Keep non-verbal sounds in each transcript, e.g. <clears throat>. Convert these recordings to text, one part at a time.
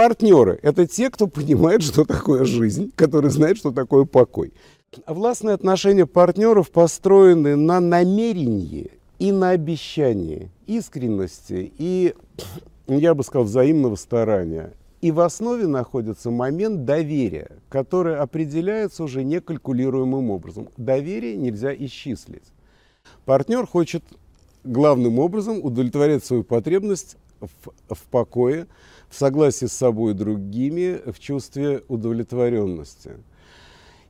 Партнеры – это те, кто понимает, что такое жизнь, которые знают, что такое покой. Властные отношения партнеров построены на намерении и на обещании искренности и, я бы сказал, взаимного старания. И в основе находится момент доверия, который определяется уже некалькулируемым образом. Доверие нельзя исчислить. Партнер хочет главным образом удовлетворять свою потребность в, в покое, в согласии с собой и другими, в чувстве удовлетворенности.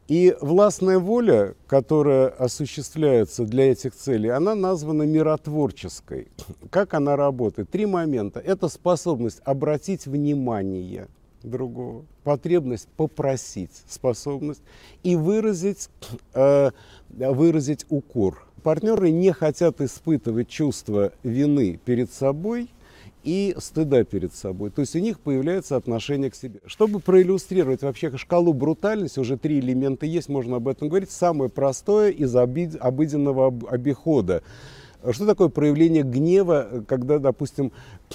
И властная воля, которая осуществляется для этих целей, она названа миротворческой. Как она работает? Три момента. Это способность обратить внимание другого, потребность попросить, способность и выразить, э, выразить укор. Партнеры не хотят испытывать чувство вины перед собой – и стыда перед собой. То есть у них появляется отношение к себе. Чтобы проиллюстрировать вообще шкалу брутальности, уже три элемента есть, можно об этом говорить. Самое простое из обыденного обихода. Что такое проявление гнева, когда, допустим, <clears throat>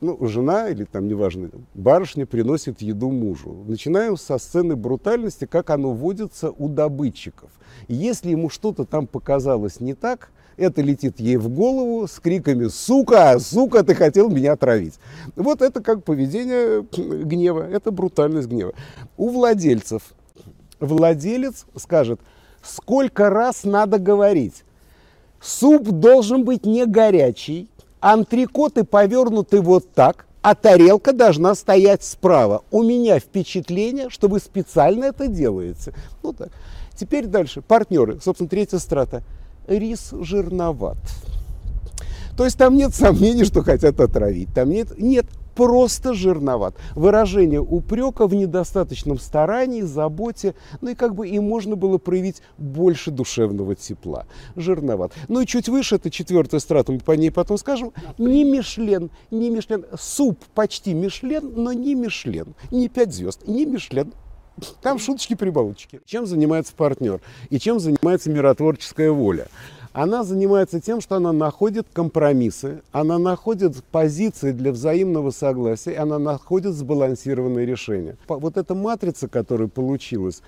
ну, жена или там, неважно, барышня приносит еду мужу? Начинаем со сцены брутальности, как оно водится у добытчиков. Если ему что-то там показалось не так, это летит ей в голову с криками «Сука! Сука, ты хотел меня отравить!» Вот это как поведение гнева, это брутальность гнева. У владельцев владелец скажет, сколько раз надо говорить, суп должен быть не горячий, антрикоты повернуты вот так, а тарелка должна стоять справа. У меня впечатление, что вы специально это делаете. Ну так. Теперь дальше. Партнеры. Собственно, третья страта рис жирноват. То есть там нет сомнений, что хотят отравить. Там нет, нет, просто жирноват. Выражение упрека в недостаточном старании, заботе, ну и как бы и можно было проявить больше душевного тепла. Жирноват. Ну и чуть выше, это четвертая страта, мы по ней потом скажем, не Мишлен, не Мишлен. Суп почти Мишлен, но не Мишлен. Не пять звезд, не Мишлен. Там шуточки-прибауточки. Чем занимается партнер и чем занимается миротворческая воля? Она занимается тем, что она находит компромиссы, она находит позиции для взаимного согласия, она находит сбалансированные решения. Вот эта матрица, которая получилась,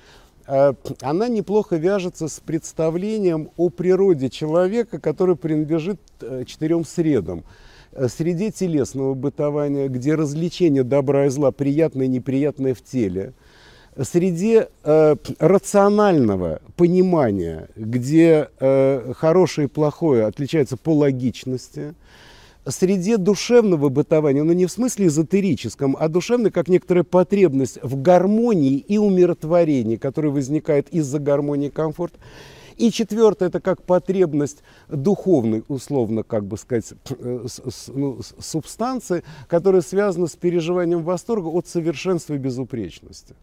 э, она неплохо вяжется с представлением о природе человека, который принадлежит э, четырем средам э, среде телесного бытования, где развлечение добра и зла приятное и неприятное в теле, среде э, рационального понимания, где э, хорошее и плохое отличаются по логичности, среде душевного бытования, но не в смысле эзотерическом, а душевной, как некоторая потребность в гармонии и умиротворении, которая возникает из-за гармонии и комфорта. И четвертое, это как потребность духовной, условно, как бы сказать, э, ну, субстанции, которая связана с переживанием восторга от совершенства и безупречности.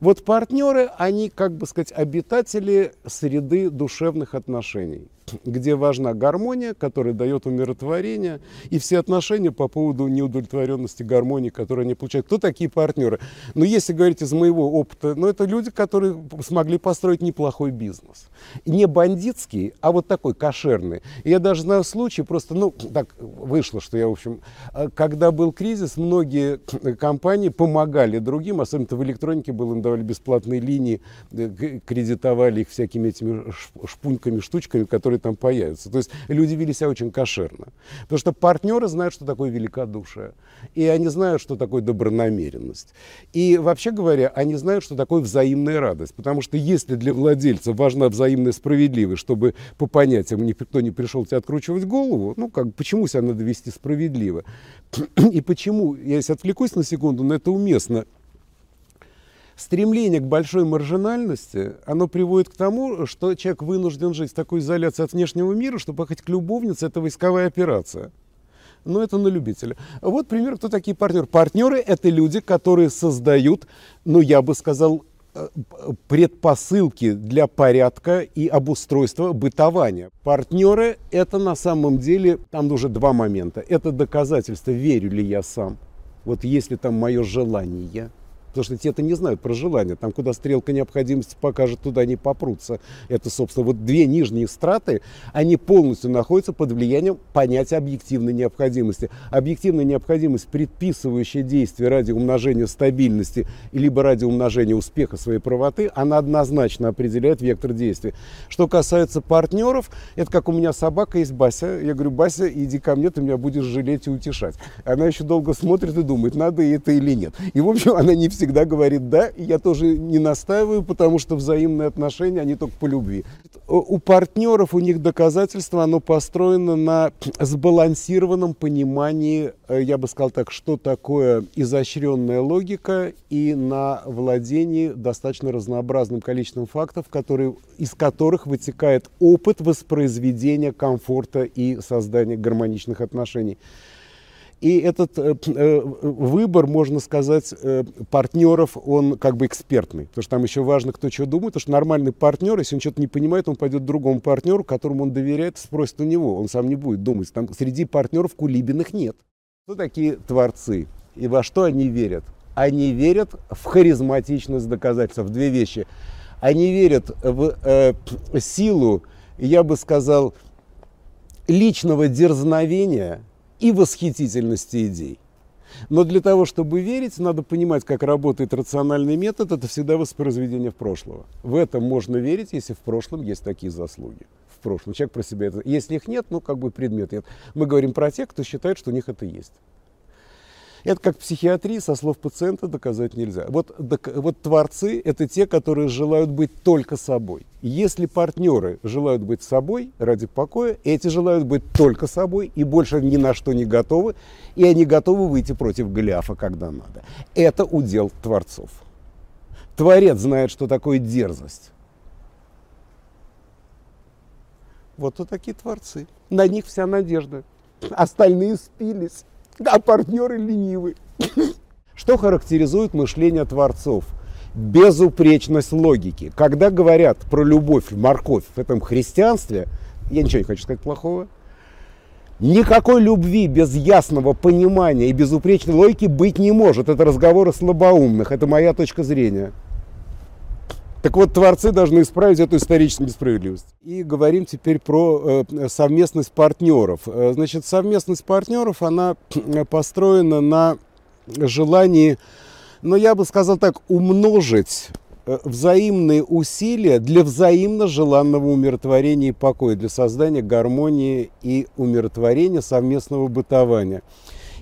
Вот партнеры, они, как бы сказать, обитатели среды душевных отношений где важна гармония, которая дает умиротворение, и все отношения по поводу неудовлетворенности гармонии, которую они получают. Кто такие партнеры? Ну, если говорить из моего опыта, ну, это люди, которые смогли построить неплохой бизнес. Не бандитский, а вот такой кошерный. Я даже знаю случаи, просто, ну, так вышло, что я, в общем, э, когда был кризис, многие <coughs> компании помогали другим, особенно в электронике было, им давали бесплатные линии, э, кредитовали их всякими этими шпуньками, штучками, которые там появятся. То есть люди вели себя очень кошерно. Потому что партнеры знают, что такое великодушие. И они знают, что такое добронамеренность. И вообще говоря, они знают, что такое взаимная радость. Потому что если для владельца важна взаимная справедливость, чтобы по понятиям никто не пришел тебе откручивать голову, ну как, почему себя надо вести справедливо? <clears throat> И почему, я если отвлекусь на секунду, но это уместно, стремление к большой маржинальности, оно приводит к тому, что человек вынужден жить в такой изоляции от внешнего мира, чтобы ехать к любовнице, это войсковая операция. Но это на любителя. Вот пример, кто такие партнеры. Партнеры – это люди, которые создают, ну, я бы сказал, э, предпосылки для порядка и обустройства бытования. Партнеры – это на самом деле, там уже два момента. Это доказательство, верю ли я сам. Вот если там мое желание – Потому что те-то не знают про желание. Там, куда стрелка необходимости покажет, туда не попрутся. Это, собственно, вот две нижние страты, они полностью находятся под влиянием понятия объективной необходимости. Объективная необходимость, предписывающая действие ради умножения стабильности, либо ради умножения успеха своей правоты, она однозначно определяет вектор действия. Что касается партнеров, это как у меня собака есть Бася. Я говорю, Бася, иди ко мне, ты меня будешь жалеть и утешать. Она еще долго смотрит и думает, надо это или нет. И, в общем, она не всегда говорит «да», и я тоже не настаиваю, потому что взаимные отношения, они только по любви. У партнеров, у них доказательство, оно построено на сбалансированном понимании, э, я бы сказал так, что такое изощренная логика и на владении достаточно разнообразным количеством фактов, которые, из которых вытекает опыт воспроизведения комфорта и создания гармоничных отношений. И этот э, э, выбор, можно сказать, э, партнеров, он как бы экспертный. Потому что там еще важно, кто что думает. Потому что нормальный партнер, если он что-то не понимает, он пойдет к другому партнеру, которому он доверяет, спросит у него. Он сам не будет думать. Там среди партнеров кулибиных нет. Кто такие творцы? И во что они верят? Они верят в харизматичность доказательств. Две вещи. Они верят в э, силу, я бы сказал, личного дерзновения – и восхитительности идей. Но для того, чтобы верить, надо понимать, как работает рациональный метод. Это всегда воспроизведение в прошлого. В этом можно верить, если в прошлом есть такие заслуги. В прошлом. Человек про себя это... Если их нет, ну, как бы предмет нет. Мы говорим про тех, кто считает, что у них это есть. Это как психиатрии, со слов пациента доказать нельзя. Вот, вот творцы – это те, которые желают быть только собой. Если партнеры желают быть собой ради покоя, эти желают быть только собой и больше ни на что не готовы, и они готовы выйти против Голиафа, когда надо. Это удел творцов. Творец знает, что такое дерзость. Вот вот такие творцы. На них вся надежда. Остальные спились а партнеры ленивы. Что характеризует мышление творцов? Безупречность логики. Когда говорят про любовь, морковь в этом христианстве, я ничего не хочу сказать плохого, Никакой любви без ясного понимания и безупречной логики быть не может. Это разговоры слабоумных. Это моя точка зрения. Так вот, творцы должны исправить эту историческую несправедливость. И говорим теперь про э, совместность партнеров. Э, значит, совместность партнеров, она э, построена на желании, ну, я бы сказал так, умножить взаимные усилия для взаимно желанного умиротворения и покоя, для создания гармонии и умиротворения совместного бытования.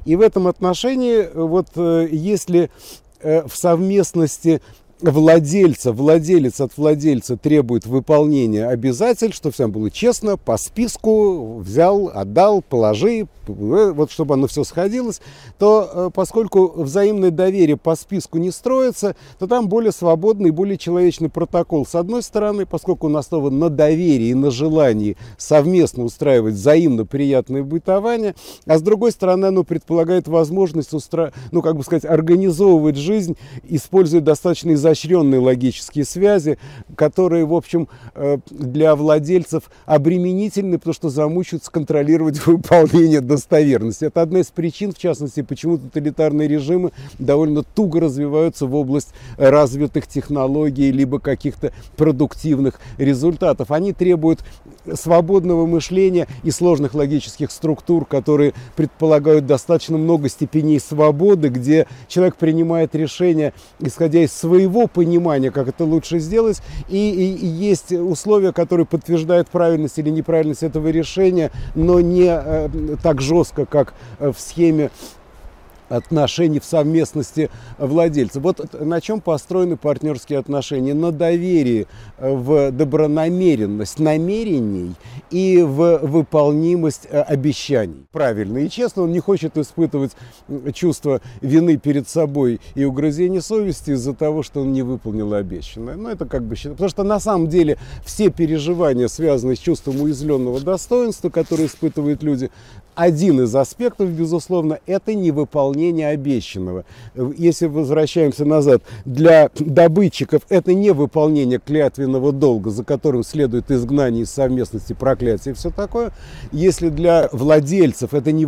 И в этом отношении, вот если в совместности владельца, владелец от владельца требует выполнения обязательств, чтобы всем было честно, по списку взял, отдал, положи, э, вот чтобы оно все сходилось, то э, поскольку взаимное доверие по списку не строится, то там более свободный, более человечный протокол. С одной стороны, поскольку он основан на доверии и на желании совместно устраивать взаимно приятное бытование, а с другой стороны, оно предполагает возможность, устра... ну, как бы сказать, организовывать жизнь, используя достаточно изощренные изощренные логические связи, которые, в общем, э, для владельцев обременительны, потому что замучаются контролировать <laughs> выполнение достоверности. Это одна из причин, в частности, почему тоталитарные режимы довольно туго развиваются в область развитых технологий, либо каких-то продуктивных результатов. Они требуют свободного мышления и сложных логических структур, которые предполагают достаточно много степеней свободы, где человек принимает решения, исходя из своего его понимания, как это лучше сделать, и, и, и есть условия, которые подтверждают правильность или неправильность этого решения, но не э, так жестко, как э, в схеме отношений в совместности владельца. Вот на чем построены партнерские отношения? На доверии, э, в добронамеренность намерений и в выполнимость э, обещаний. Правильно и честно, он не хочет испытывать чувство вины перед собой и угрызение совести из-за того, что он не выполнил обещанное. Ну, это как бы... Потому что на самом деле все переживания, связанные с чувством уязвленного достоинства, которые испытывают люди, один из аспектов, безусловно, это невыполнение обещанного. Если возвращаемся назад, для добытчиков это не выполнение клятвенного долга, за которым следует изгнание из совместности, проклятие и все такое. Если для владельцев это не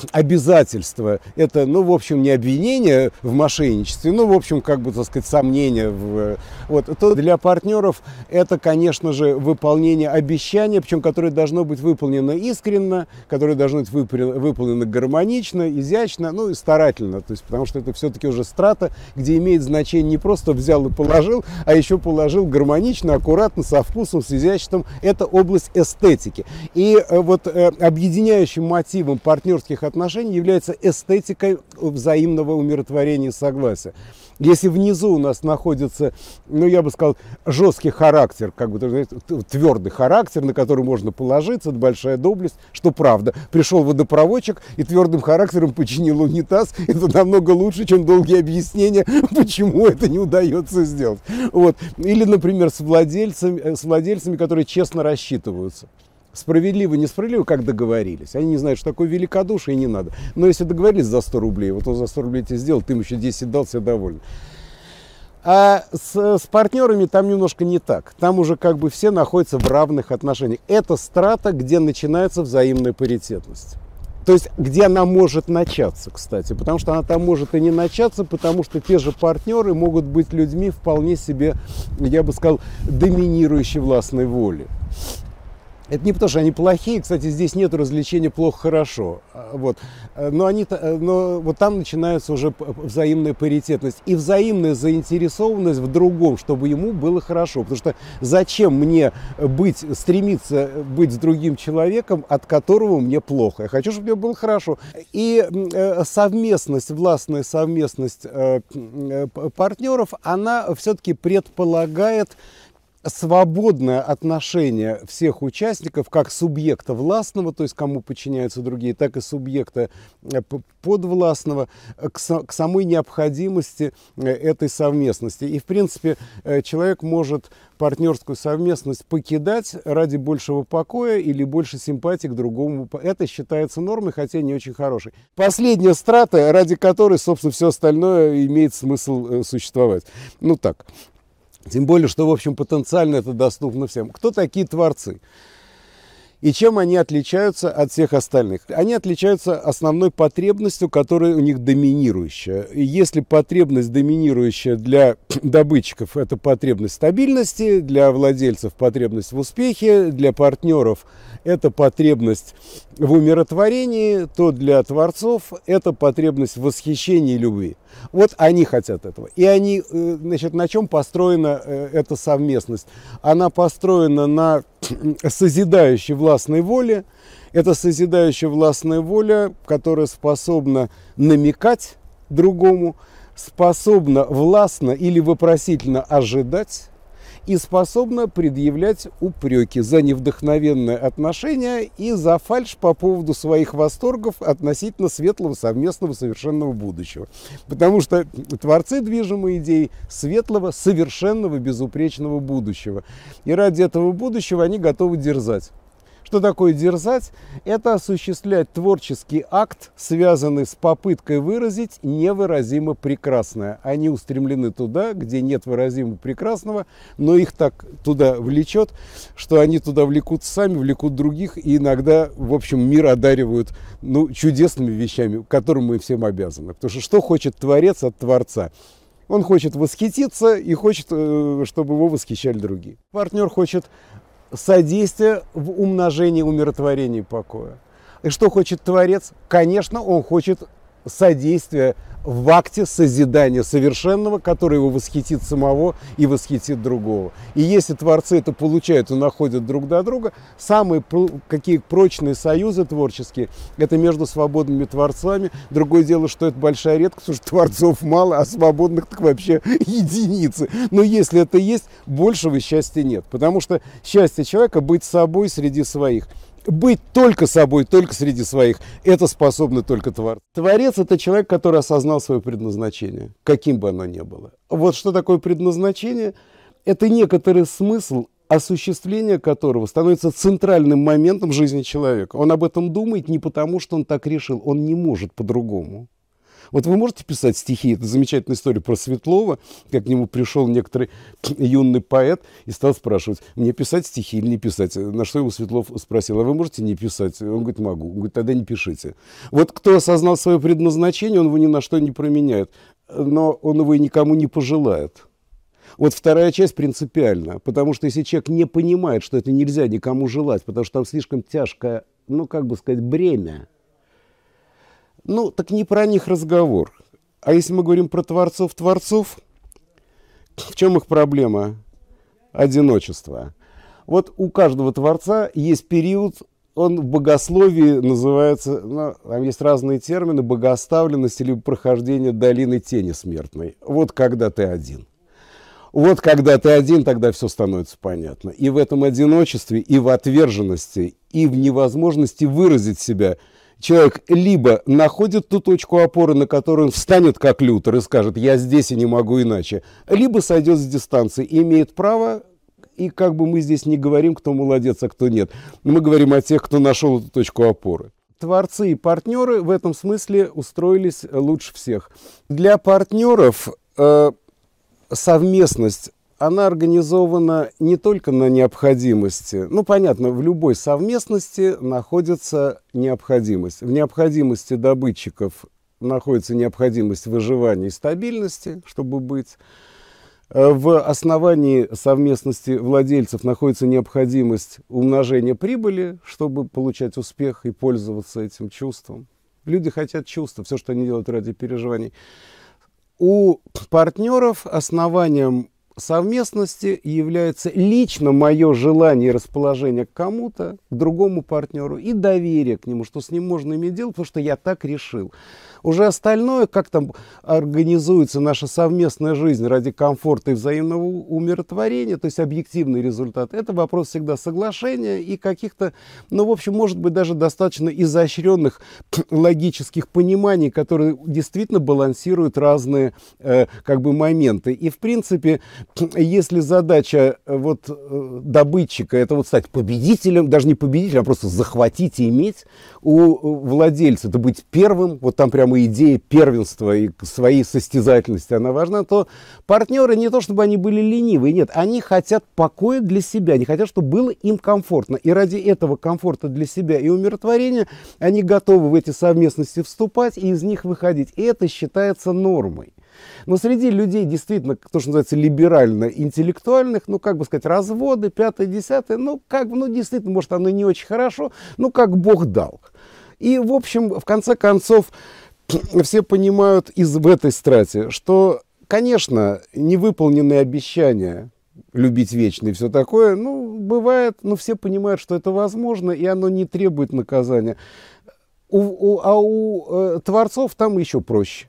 выполнение обязательства, это, ну, в общем, не обвинение в мошенничестве, ну, в общем, как бы, так сказать, сомнение, в, вот, то для партнеров это, конечно же, выполнение обещания, причем которое должно быть выполнено искренно, которое должно быть выполнено гармонично, изящно, ну, и старательно, то есть, потому что это все-таки уже страта, где имеет значение не просто взял и положил, а еще положил гармонично, аккуратно, со вкусом, с изяществом. Это область эстетики. И э, вот э, объединяющим мотивом партнерских является эстетика взаимного умиротворения и согласия. Если внизу у нас находится, ну, я бы сказал, жесткий характер, как бы, твердый характер, на который можно положиться, это большая доблесть, что правда. Пришел водопроводчик и твердым характером починил унитаз. Это намного лучше, чем долгие объяснения, <laughs> почему это не удается сделать. Вот. Или, например, с владельцами, э, с владельцами, которые честно рассчитываются. Справедливо, несправедливо, как договорились. Они не знают, что такое великодушие, и не надо. Но если договорились за 100 рублей, вот он за 100 рублей тебе сделал, ты ему еще 10 дал, все довольны. А с, с партнерами там немножко не так. Там уже как бы все находятся в равных отношениях. Это страта, где начинается взаимная паритетность. То есть, где она может начаться, кстати. Потому что она там может и не начаться, потому что те же партнеры могут быть людьми вполне себе, я бы сказал, доминирующей властной воли. Это не потому, что они плохие, кстати, здесь нет развлечения плохо-хорошо. А, вот. Э, но, они, э, но вот там начинается уже взаимная паритетность и взаимная заинтересованность в другом, чтобы ему было хорошо. Потому что зачем мне быть, стремиться быть с другим человеком, от которого мне плохо? Я хочу, чтобы мне было хорошо. И э, совместность, властная совместность партнеров, она все-таки предполагает свободное отношение всех участников как субъекта властного, то есть кому подчиняются другие, так и субъекта э, подвластного к, к самой необходимости э, этой совместности. И, в принципе, э, человек может партнерскую совместность покидать ради большего покоя или больше симпатии к другому. Это считается нормой, хотя не очень хорошей. Последняя страта, ради которой, собственно, все остальное имеет смысл существовать. Ну так, тем более, что, в общем, потенциально это доступно всем. Кто такие творцы? И чем они отличаются от всех остальных? Они отличаются основной потребностью, которая у них доминирующая. И если потребность доминирующая для <clears throat> добытчиков – это потребность стабильности, для владельцев – потребность в успехе, для партнеров – это потребность в умиротворении, то для творцов это потребность в восхищении и любви. Вот они хотят этого. И они, э, значит, на чем построена э, эта совместность? Она построена на <clears throat> созидающей властной воле. Это созидающая властная воля, которая способна намекать другому, способна властно или вопросительно ожидать, и способна предъявлять упреки за невдохновенное отношение и за фальш по поводу своих восторгов относительно светлого совместного совершенного будущего. Потому что творцы движимой идеи светлого, совершенного, безупречного будущего. И ради этого будущего они готовы дерзать. Что такое дерзать? Это осуществлять творческий акт, связанный с попыткой выразить невыразимо прекрасное. Они устремлены туда, где нет выразимо прекрасного, но их так туда влечет, что они туда влекут сами, влекут других, и иногда, в общем, мир одаривают ну, чудесными вещами, которым мы всем обязаны. Потому что что хочет Творец от Творца? Он хочет восхититься и хочет, э, чтобы его восхищали другие. Партнер хочет содействие в умножении умиротворения и покоя. И что хочет Творец? Конечно, он хочет содействия в акте созидания совершенного, который его восхитит самого и восхитит другого. И если творцы это получают и находят друг до друга, самые какие прочные союзы творческие, это между свободными творцами. Другое дело, что это большая редкость, потому что творцов мало, а свободных так вообще <laughs> единицы. Но если это есть, большего счастья нет. Потому что счастье человека быть собой среди своих – быть только собой, только среди своих, это способны только творцы. Творец – это человек, который осознал свое предназначение, каким бы оно ни было. Вот что такое предназначение? Это некоторый смысл, осуществление которого становится центральным моментом жизни человека. Он об этом думает не потому, что он так решил, он не может по-другому. Вот вы можете писать стихи? Это замечательная история про Светлова, как к нему пришел некоторый <clears throat> юный поэт и стал спрашивать, мне писать стихи или не писать? На что ему Светлов спросил, а вы можете не писать? Он говорит, могу. Он говорит, тогда не пишите. Вот кто осознал свое предназначение, он его ни на что не променяет, но он его и никому не пожелает. Вот вторая часть принципиальна, потому что если человек не понимает, что это нельзя никому желать, потому что там слишком тяжкое, ну, как бы сказать, бремя, ну, так не про них разговор. А если мы говорим про творцов-творцов, в чем их проблема? Одиночество. Вот у каждого творца есть период, он в богословии называется, ну, там есть разные термины, богоставленность или прохождение долины тени смертной. Вот когда ты один. Вот когда ты один, тогда все становится понятно. И в этом одиночестве, и в отверженности, и в невозможности выразить себя человек либо находит ту точку опоры, на которую он встанет как Лютер и скажет «я здесь и не могу иначе», либо сойдет с дистанции и имеет право и как бы мы здесь не говорим, кто молодец, а кто нет. Мы говорим о тех, кто нашел эту точку опоры. Творцы и партнеры в этом смысле устроились лучше всех. Для партнеров э, совместность, она организована не только на необходимости. Ну, понятно, в любой совместности находится необходимость. В необходимости добытчиков находится необходимость выживания и стабильности, чтобы быть. В основании совместности владельцев находится необходимость умножения прибыли, чтобы получать успех и пользоваться этим чувством. Люди хотят чувства, все, что они делают ради переживаний. У партнеров основанием совместности является лично мое желание и расположение к кому-то, к другому партнеру и доверие к нему, что с ним можно иметь дело, потому что я так решил. Уже остальное, как там организуется наша совместная жизнь ради комфорта и взаимного умиротворения, то есть объективный результат, это вопрос всегда соглашения и каких-то, ну, в общем, может быть, даже достаточно изощренных <clears throat> логических пониманий, которые действительно балансируют разные э, как бы моменты. И, в принципе, если задача э, вот э, добытчика, это вот стать победителем, даже не победителем, а просто захватить и иметь, у владельца это быть первым, вот там прям прямо идея первенства и своей состязательности, она важна, то партнеры не то, чтобы они были ленивые, нет, они хотят покоя для себя, они хотят, чтобы было им комфортно. И ради этого комфорта для себя и умиротворения они готовы в эти совместности вступать и из них выходить. И это считается нормой. Но среди людей действительно, то, что называется, либерально-интеллектуальных, ну, как бы сказать, разводы, пятое, десятое, ну, как бы, ну, действительно, может, оно не очень хорошо, ну, как Бог дал. И, в общем, в конце концов, <clears throat> все понимают из в этой страте, что, конечно, невыполненные обещания любить вечно и все такое, ну, бывает, но все понимают, что это возможно, и оно не требует наказания. У, у, а у э, творцов там еще проще.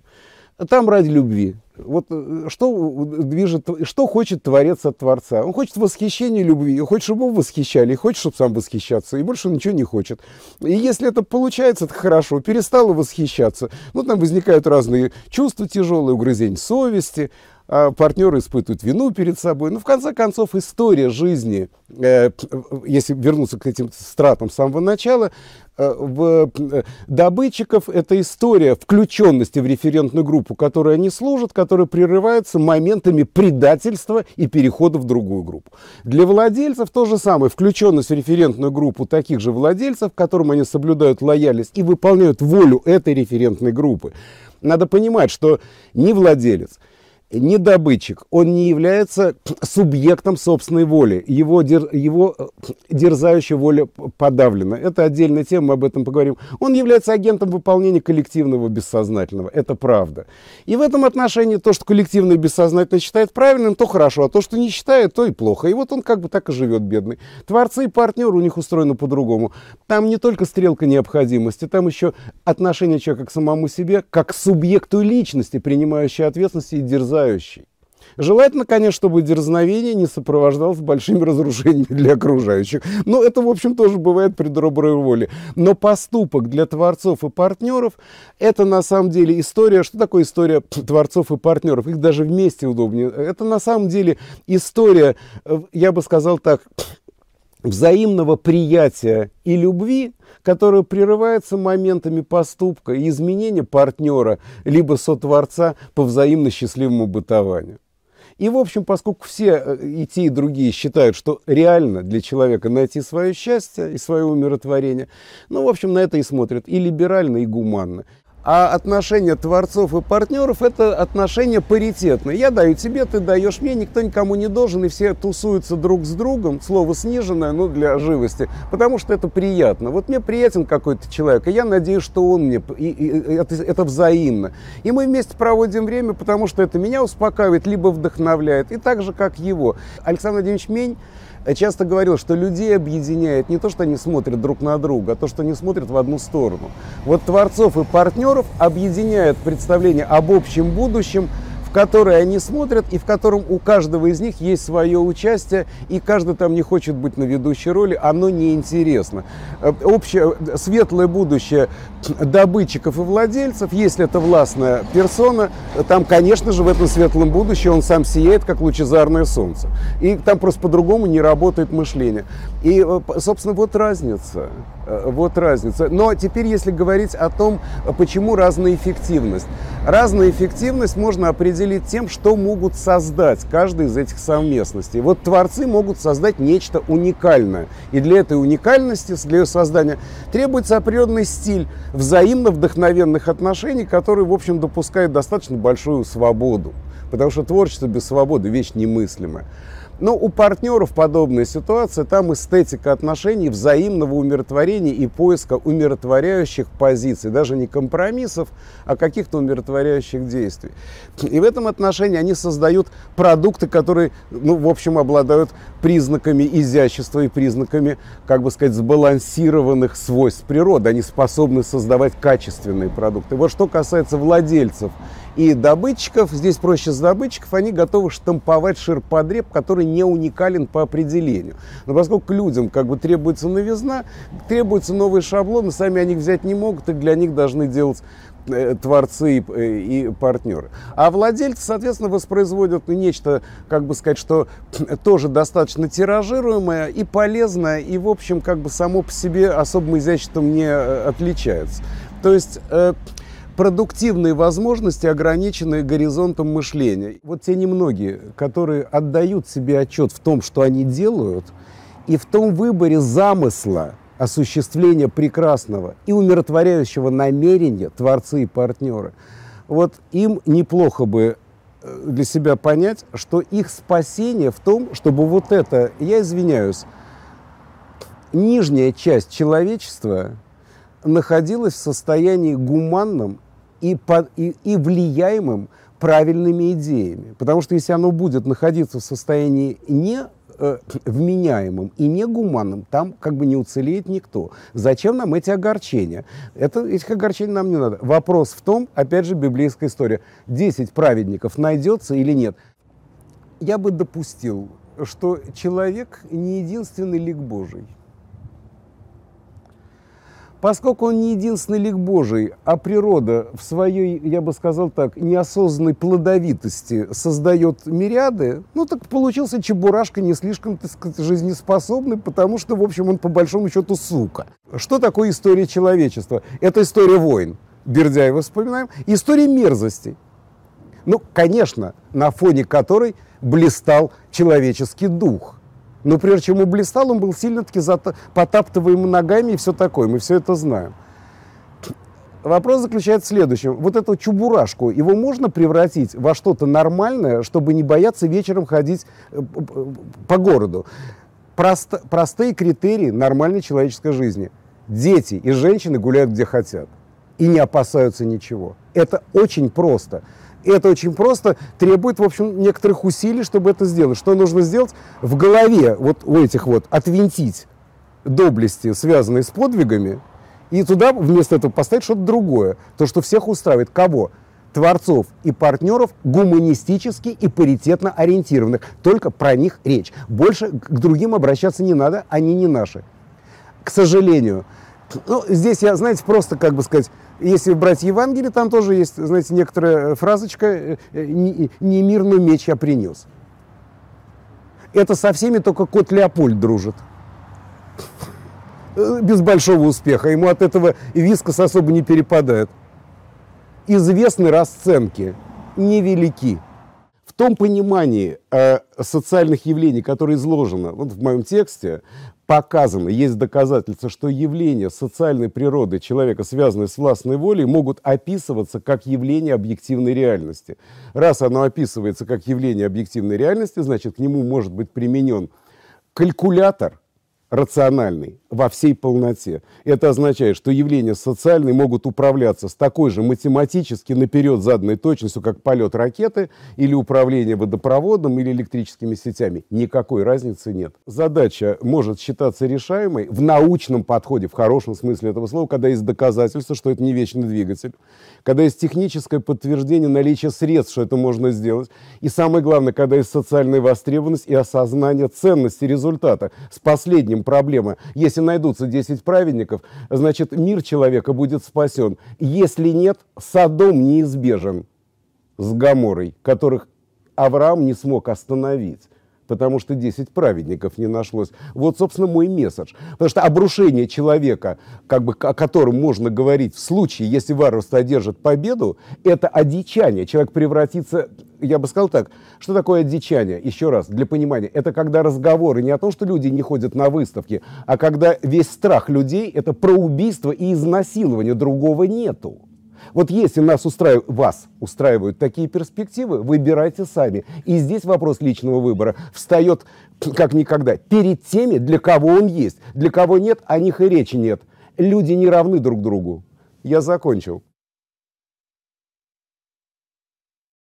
Там ради любви. Вот э, что движет, что хочет творец от Творца? Он хочет восхищения любви, он хочет, чтобы его восхищали, и хочет, чтобы сам восхищаться, и больше ничего не хочет. И если это получается, это хорошо, перестало восхищаться. Ну, там возникают разные чувства тяжелые, угрызения совести, а партнеры испытывают вину перед собой. Но ну, в конце концов история жизни, э, если вернуться к этим стратам с самого начала, э, в э, добытчиков это история включенности в референтную группу, которой они служат, которая прерывается моментами предательства и перехода в другую группу. Для владельцев то же самое. Включенность в референтную группу таких же владельцев, которым они соблюдают лояльность и выполняют волю этой референтной группы. Надо понимать, что не владелец – не добытчик, он не является субъектом собственной воли. Его, дер, его э, дерзающая воля подавлена. Это отдельная тема, мы об этом поговорим. Он является агентом выполнения коллективного бессознательного. Это правда. И в этом отношении то, что коллективное бессознательное считает правильным, то хорошо, а то, что не считает, то и плохо. И вот он как бы так и живет, бедный. Творцы и партнеры у них устроены по-другому. Там не только стрелка необходимости, там еще отношение человека к самому себе, как к субъекту личности, принимающей ответственность и дерзающей окружающей. Желательно, конечно, чтобы дерзновение не сопровождалось большими разрушениями для окружающих. Но это, в общем, тоже бывает при доброй воле. Но поступок для творцов и партнеров – это на самом деле история. Что такое история творцов и партнеров? Их даже вместе удобнее. Это на самом деле история, э, я бы сказал так, взаимного приятия и любви, которое прерывается моментами поступка и изменения партнера либо сотворца по взаимно счастливому бытованию. И, в общем, поскольку все э, и те, и другие считают, что реально для человека найти свое счастье и свое умиротворение, ну, в общем, на это и смотрят и либерально, и гуманно. А отношения творцов и партнеров – это отношения паритетные. Я даю тебе, ты даешь мне, никто никому не должен, и все тусуются друг с другом, слово сниженное, ну, для живости, потому что это приятно. Вот мне приятен какой-то человек, и я надеюсь, что он мне, и, и, это, это взаимно. И мы вместе проводим время, потому что это меня успокаивает, либо вдохновляет, и так же, как его. Александр Владимирович Мень часто говорил, что людей объединяет не то, что они смотрят друг на друга, а то, что они смотрят в одну сторону. Вот творцов и партнеров объединяет представление об общем будущем, в который они смотрят и в котором у каждого из них есть свое участие, и каждый там не хочет быть на ведущей роли, оно неинтересно. Э, общее светлое будущее добытчиков и владельцев, если это властная персона, там, конечно же, в этом светлом будущем он сам сияет, как лучезарное солнце. И там просто по-другому не работает мышление. И, э, собственно, вот разница. Э, вот разница. Но теперь, если говорить о том, почему разная эффективность. Разная эффективность можно определить тем, что могут создать каждый из этих совместностей. Вот творцы могут создать нечто уникальное. И для этой уникальности, для ее создания, требуется определенный стиль взаимно вдохновенных отношений, который, в общем, допускает достаточно большую свободу. Потому что творчество без свободы – вещь немыслимая. Но у партнеров подобная ситуация, там эстетика отношений, взаимного умиротворения и поиска умиротворяющих позиций, даже не компромиссов, а каких-то умиротворяющих действий. И в этом отношении они создают продукты, которые, ну, в общем, обладают признаками изящества и признаками, как бы сказать, сбалансированных свойств природы. Они способны создавать качественные продукты. Вот что касается владельцев и добытчиков, здесь проще с добытчиков, они готовы штамповать ширпотреб, который не уникален по определению. Но поскольку людям как бы требуется новизна, требуются новые шаблоны, сами они взять не могут, и для них должны делать э, творцы и, э, и партнеры. А владельцы, соответственно, воспроизводят ну, нечто, как бы сказать, что <clears throat> тоже достаточно тиражируемое и полезное, и, в общем, как бы само по себе особым изяществом не э, отличается. То есть продуктивные возможности, ограниченные горизонтом мышления. Вот те немногие, которые отдают себе отчет в том, что они делают, и в том выборе замысла осуществления прекрасного и умиротворяющего намерения творцы и партнеры, вот им неплохо бы э, для себя понять, что их спасение в том, чтобы вот это, я извиняюсь, нижняя часть человечества находилась в состоянии гуманном и, по, и, и влияемым правильными идеями. Потому что если оно будет находиться в состоянии не э, <clears throat> вменяемым и негуманным, там как бы не уцелеет никто. Зачем нам эти огорчения? Это, этих огорчений нам не надо. Вопрос в том, опять же, библейская история. Десять праведников найдется или нет? Я бы допустил, что человек не единственный лик Божий. Поскольку он не единственный лик Божий, а природа в своей, я бы сказал так, неосознанной плодовитости создает мириады, ну так получился Чебурашка не слишком, так сказать, жизнеспособный, потому что, в общем, он по большому счету сука. Что такое история человечества? Это история войн. Бердяева вспоминаем. История мерзостей. Ну, конечно, на фоне которой блистал человеческий дух – но прежде чем он блистал, он был сильно-таки потаптываем ногами и все такое. Мы все это знаем. Вопрос заключается в следующем. Вот эту чубурашку, его можно превратить во что-то нормальное, чтобы не бояться вечером ходить э, по городу? Просто, простые критерии нормальной человеческой жизни. Дети и женщины гуляют где хотят и не опасаются ничего. Это очень просто. Это очень просто, требует, в общем, некоторых усилий, чтобы это сделать. Что нужно сделать? В голове вот у этих вот отвинтить доблести, связанные с подвигами, и туда вместо этого поставить что-то другое. То, что всех устраивает. Кого? Творцов и партнеров гуманистически и паритетно ориентированных. Только про них речь. Больше к другим обращаться не надо, они не наши. К сожалению. Ну, здесь я, знаете, просто, как бы сказать, если брать Евангелие, там тоже есть, знаете, некоторая фразочка э, э, «не мир, но меч я принес». Это со всеми только кот Леопольд дружит. э, без большого успеха. Ему от этого вискос особо не перепадает. Известны расценки, невелики. Том понимании э, социальных явлений, которое изложено вот в моем тексте, показано, есть доказательства, что явления социальной природы человека, связанные с властной волей, могут описываться как явление объективной реальности. Раз оно описывается как явление объективной реальности, значит, к нему может быть применен калькулятор, рациональный во всей полноте. Это означает, что явления социальные могут управляться с такой же математически наперед заданной точностью, как полет ракеты или управление водопроводом или электрическими сетями. Никакой разницы нет. Задача может считаться решаемой в научном подходе, в хорошем смысле этого слова, когда есть доказательства, что это не вечный двигатель, когда есть техническое подтверждение наличия средств, что это можно сделать, и самое главное, когда есть социальная востребованность и осознание ценности результата. С последним проблема. Если найдутся 10 праведников, значит мир человека будет спасен. Если нет, Содом неизбежен с Гаморой, которых Авраам не смог остановить потому что 10 праведников не нашлось. Вот, собственно, мой месседж. Потому что обрушение человека, как бы, о котором можно говорить в случае, если варварство одержит победу, это одичание. Человек превратится, я бы сказал так, что такое одичание? Еще раз, для понимания. Это когда разговоры не о том, что люди не ходят на выставки, а когда весь страх людей – это про убийство и изнасилование, другого нету. Вот если нас устраив... вас устраивают такие перспективы, выбирайте сами. И здесь вопрос личного выбора встает как никогда перед теми, для кого он есть. Для кого нет, о них и речи нет. Люди не равны друг другу. Я закончил.